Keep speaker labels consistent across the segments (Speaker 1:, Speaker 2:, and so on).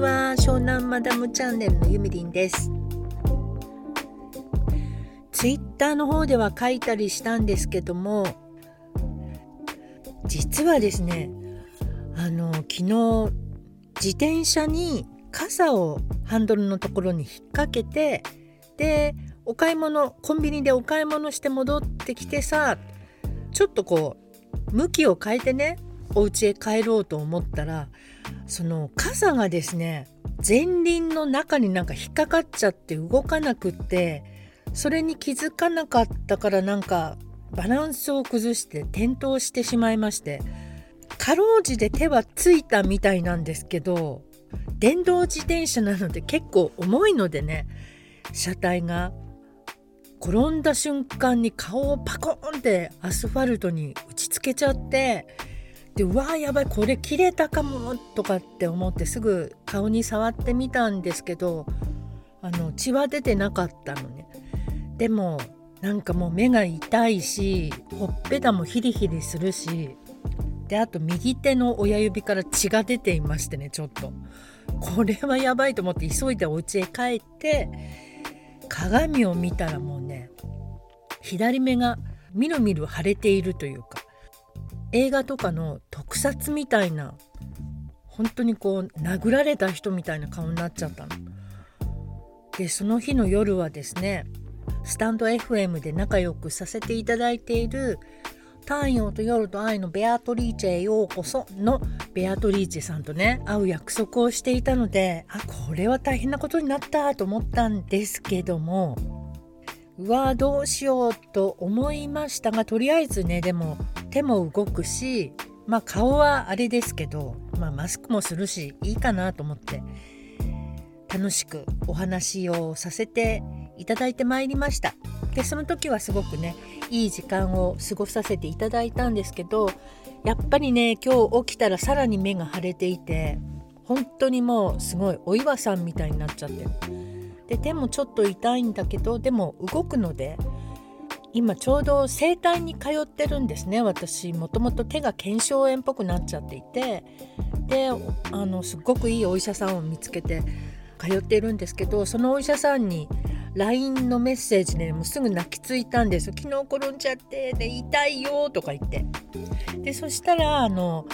Speaker 1: は湘南マダムチャンネルのゆみりんです。ツイッターの方では書いたりしたんですけども実はですねあの昨日自転車に傘をハンドルのところに引っ掛けてでお買い物コンビニでお買い物して戻ってきてさちょっとこう向きを変えてねお家へ帰ろうと思ったらその傘がですね前輪の中になんか引っかかっちゃって動かなくってそれに気づかなかったからなんかバランスを崩して転倒してしまいましてかろうじて手はついたみたいなんですけど電動自転車なので結構重いのでね車体が転んだ瞬間に顔をパコーンってアスファルトに打ちつけちゃってでうわーやばいこれ切れたかもとかって思ってすぐ顔に触ってみたんですけどあの血は出てなかったのね。でもなんかもう目が痛いしほっぺたもヒリヒリするしであと右手の親指から血が出ていましてねちょっと。これはやばいと思って急いでお家へ帰って鏡を見たらもうね左目がみるみる腫れているというか映画とかの特撮みたいな本当にこう殴られた人みたいな顔になっちゃったの。でその日の夜はですねスタンド FM で仲良くさせていただいている太陽と夜と愛のベアトリーチェへようこそのベアトリーチェさんとね会う約束をしていたのであこれは大変なことになったと思ったんですけどもうわどうしようと思いましたがとりあえずねでも手も動くしまあ顔はあれですけど、まあ、マスクもするしいいかなと思って楽しくお話をさせていただいてまいりました。でその時はすごくねいい時間を過ごさせていただいたんですけどやっぱりね今日起きたらさらに目が腫れていて本当にもうすごいお岩さんみたいになっちゃって。るで手もちょっと痛いんだけどでも動くので今ちょうど整体に通ってるんですね。私もともと手が腱鞘炎っぽくなっちゃっていて。であのすっごくいいお医者さんを見つけて通っているんですけどそのお医者さんに LINE のメッセージでもうすぐ泣きついたんです昨日転んじゃってで痛いよとか言って。でそしたらあの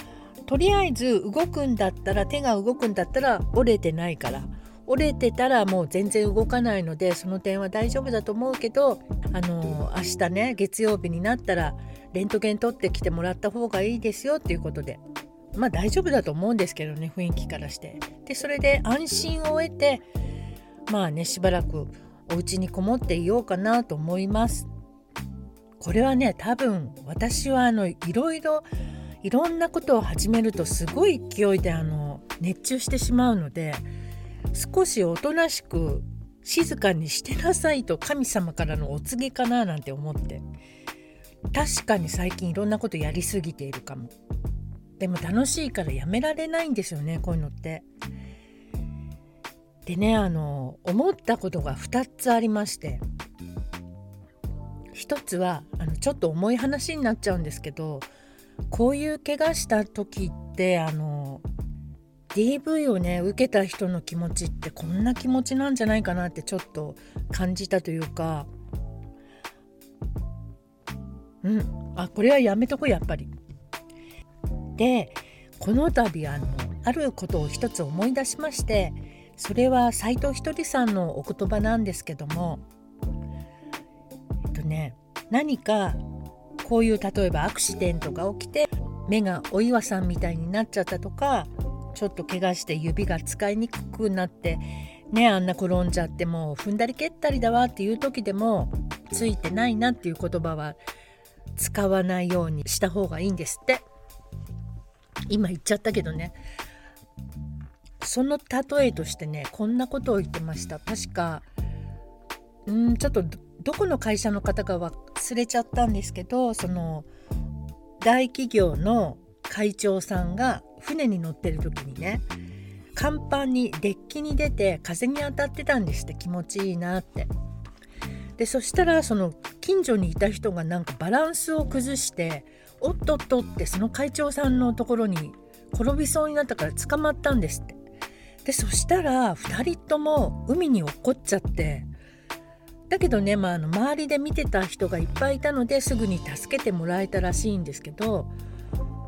Speaker 1: とりあえず動くんだったら手が動くんだったら折れてないから。折れてたらもう全然動かないのでその点は大丈夫だと思うけどあの明日ね月曜日になったらレントゲン取ってきてもらった方がいいですよっていうことで。まあ大丈夫だと思うんですけどね雰囲気からして。でそれで安心を得てまあねしばらくお家にこもっていようかなと思います。これはね多分私はあのいろいろいろんなことを始めるとすごい勢いであの熱中してしまうので少しおとなしく静かにしてなさいと神様からのお告げかななんて思って。確かに最近いろんなことやりすぎているかも。でも楽しいからやめられないんですよねこういうのって。でねあの思ったことが2つありまして。1つはあのちょっと重い話になっちゃうんですけどこういう怪我した時ってあの DV をね受けた人の気持ちってこんな気持ちなんじゃないかなってちょっと感じたというかうんあこれはやめとこやっぱり。でこの度あのあることを一つ思い出しましてそれは斎藤ひとりさんのお言葉なんですけどもえっとね何かこういう例えばアクシデントが起きて目がお岩さんみたいになっちゃったとかちょっと怪我して指が使いにくくなってねあんな転んじゃってもう踏んだり蹴ったりだわっていう時でもついてないなっていう言葉は使わないようにした方がいいんですって。今言っちゃったけどね。その例えとしてねこんなことを言ってました。確かうんちょっとどこの会社の方か忘れちゃったんですけどその大企業の会長さんが船に乗ってる時にね甲板にデッキに出て風に当たってたんですって気持ちいいなって。でそしたらその近所にいた人がなんかバランスを崩しておっとっとってその会長さんのところに転びそうになったから捕まったんですって。でそしたら2人とも海に落っこっちゃって。だけどね、まあ、あの周りで見てた人がいっぱいいたのですぐに助けてもらえたらしいんですけど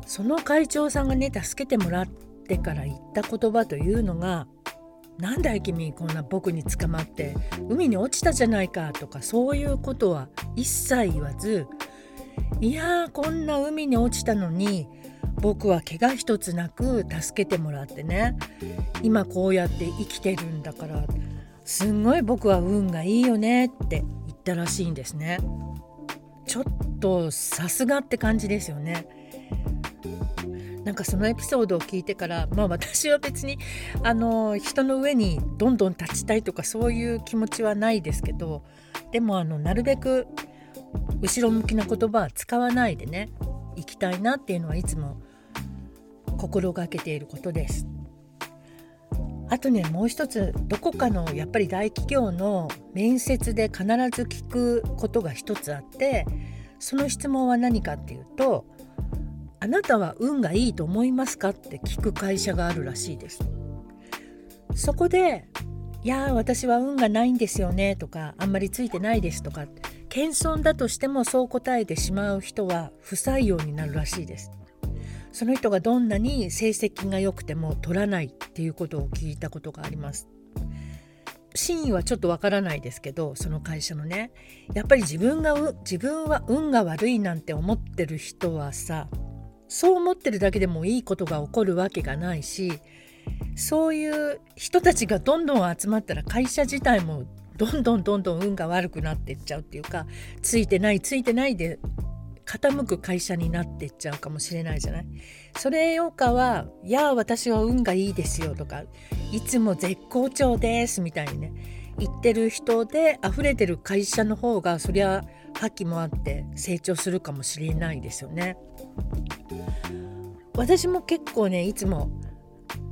Speaker 1: その会長さんがね助けてもらってから言った言葉というのが「なんだい君こんな僕に捕まって海に落ちたじゃないか」とかそういうことは一切言わず「いやーこんな海に落ちたのに僕は怪我一つなく助けてもらってね。今こうやって生きてるんだからすんごい僕は運がいいよねって言ったらしいんですね。ちょっとさすがって感じですよね。なんかそのエピソードを聞いてからまあ私は別にあの人の上にどんどん立ちたいとかそういう気持ちはないですけどでもあのなるべく後ろ向きな言葉は使わないでね行きたいなっていうのはいつも心がけていることです。あとねもう一つどこかのやっぱり大企業の面接で必ず聞くことが一つあってその質問は何かっていうと「あなたは運がいいと思いますか?」って聞く会社があるらしいです。そこで「いや私は運がないんですよね」とか「あんまりついてないです」とか謙遜だとしてもそう答えてしまう人は不採用になるらしいです。その人がどんなに成績が良くても取らないっていうことを聞いたことがあります。真意はちょっとわからないですけどその会社のねやっぱり自分が自分は運が悪いなんて思ってる人はさそう思ってるだけでもいいことが起こるわけがないしそういう人たちがどんどん集まったら会社自体もどんどんどんどん運が悪くなっていっちゃうっていうかついてないついてないで傾く会社になっていっちゃうかもしれないじゃない？それよかはいや私は運がいいですよとかいつも絶好調ですみたいにね言ってる人で溢れてる会社の方がそりゃ覇気もあって成長するかもしれないですよね。私も結構ねいつも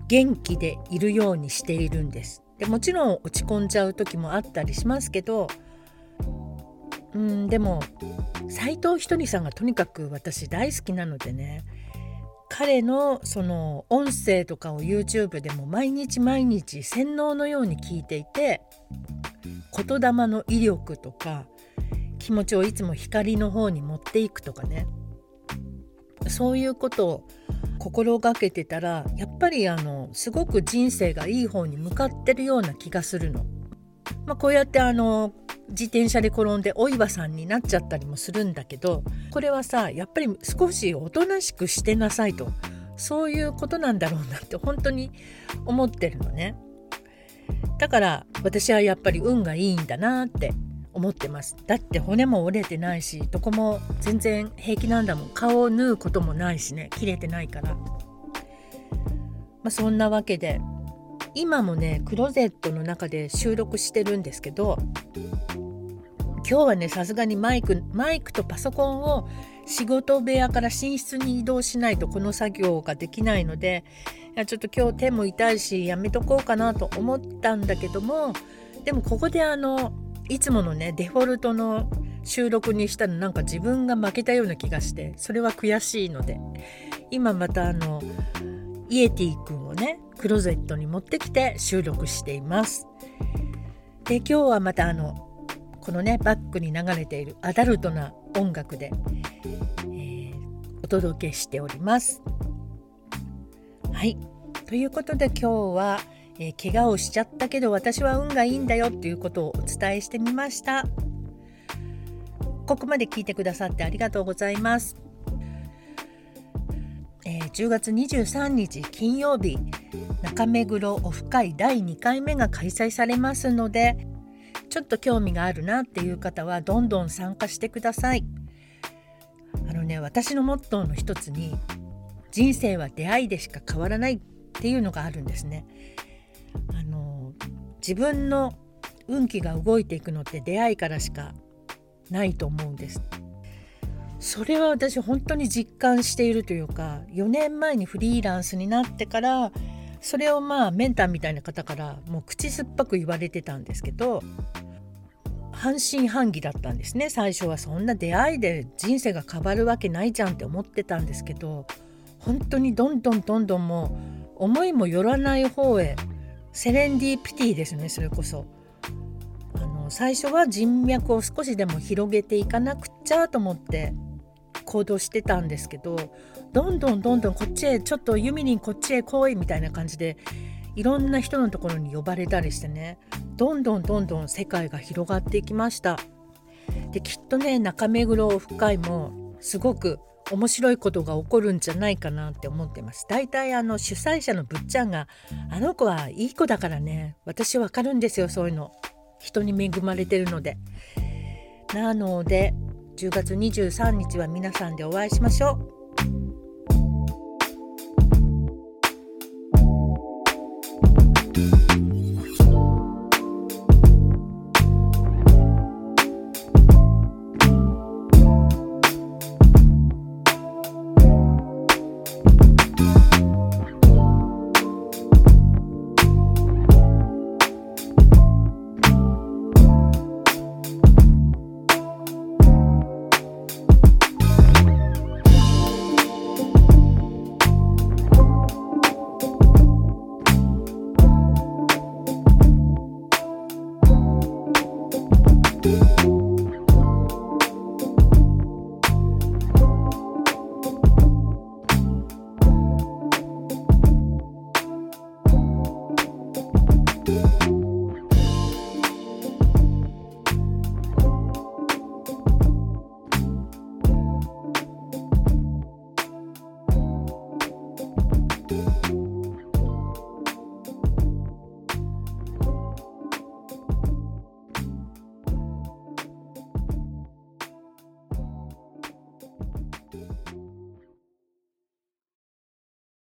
Speaker 1: 元気でいるようにしているんです。でもちろん落ち込んじゃう時もあったりしますけどうんでも斎藤ひとりさんがとにかく私大好きなのでね彼のその音声とかを YouTube でも毎日毎日洗脳のように聞いていて言霊の威力とか気持ちをいつも光の方に持っていくとかねそういうことを心がけてたらやっぱりあのすごく人生がいい方に向かってるような気がするの。まあ、こうやってあの自転車で転んでお岩さんになっちゃったりもするんだけどこれはさやっぱり少しおとなしくしてなさいと。そういうことなんだろうなって本当に思ってるのね。だから私はやっぱり運がいいんだなって思ってます。だって骨も折れてないしどこも全然平気なんだもん。顔を縫うこともないしね切れてないから。まあそんなわけで今もねクローゼットの中で収録してるんですけど今日はねさすがにマイクマイクとパソコンを仕事部屋から寝室に移動しないとこの作業ができないのでいやちょっと今日手も痛いしやめとこうかなと思ったんだけどもでもここであのいつものねデフォルトの収録にしたらなんか自分が負けたような気がしてそれは悔しいので今またあのイエティ君をねクローゼットに持ってきて収録しています。で今日はまたあのこのねバックに流れているアダルトな音楽で、えー、お届けしております。はいということで今日は、えー、怪我をしちゃったけど私は運がいいんだよっていうことをお伝えしてみました。ここまで聞いてくださってありがとうございます。えー、10月23日金曜日中目黒オフ会第2回目が開催されますのでちょっと興味があるなっていう方はどんどん参加してください。あのね私のモットーの一つに人生は出会いでしか変わらないっていうのがあるんですね。あの自分の運気が動いていくのって出会いからしかないと思うんです。それは私本当に実感しているというか4年前にフリーランスになってからそれをまあメンターみたいな方からもう口酸っぱく言われてたんですけど半信半疑だったんですね最初はそんな出会いで人生が変わるわけないじゃんって思ってたんですけど本当にどんどんどんどんもう思いもよらない方へセレンディピティですねそれこそ。あの最初は人脈を少しでも広げていかなくちゃと思って行動してたんですけどどんどんどんどんこっちへちょっとユミリンこっちへ来いみたいな感じでいろんな人のところに呼ばれたりしてねどんどんどんどん世界が広がっていきました。できっとね中目黒オフ会もすごく面白いことが起こるんじゃないかなって思ってます。大体あの主催者のぶっちゃんがあの子はいい子だからね私わかるんですよそういうの。人に恵まれてるので。なので10月23日は皆さんでお会いしましょう。